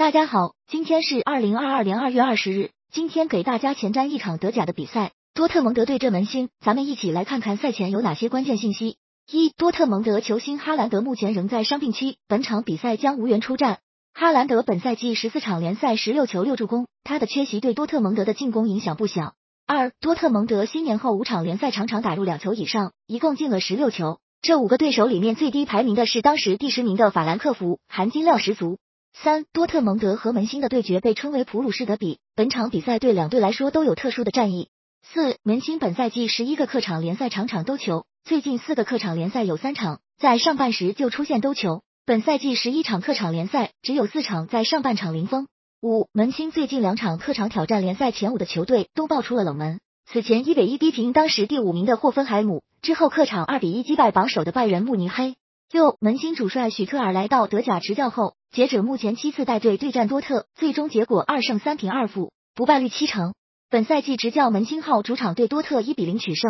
大家好，今天是二零二二年二月二十日。今天给大家前瞻一场德甲的比赛，多特蒙德对阵门兴。咱们一起来看看赛前有哪些关键信息。一、多特蒙德球星哈兰德目前仍在伤病期，本场比赛将无缘出战。哈兰德本赛季十四场联赛十六球六助攻，他的缺席对多特蒙德的进攻影响不小。二、多特蒙德新年后五场联赛场场打入两球以上，一共进了十六球。这五个对手里面最低排名的是当时第十名的法兰克福，含金量十足。三多特蒙德和门兴的对决被称为普鲁士德比，本场比赛对两队来说都有特殊的战役。四门兴本赛季十一个客场联赛场场都球，最近四个客场联赛有三场在上半时就出现都球。本赛季十一场客场联赛只有四场在上半场零封。五门兴最近两场客场挑战联赛前五的球队都爆出了冷门，此前一比一逼平当时第五名的霍芬海姆，之后客场二比一击败榜首的拜仁慕尼黑。六门兴主帅许特尔来到德甲执教后，截止目前七次带队对战多特，最终结果二胜三平二负，不败率七成。本赛季执教门兴号主场对多特一比零取胜。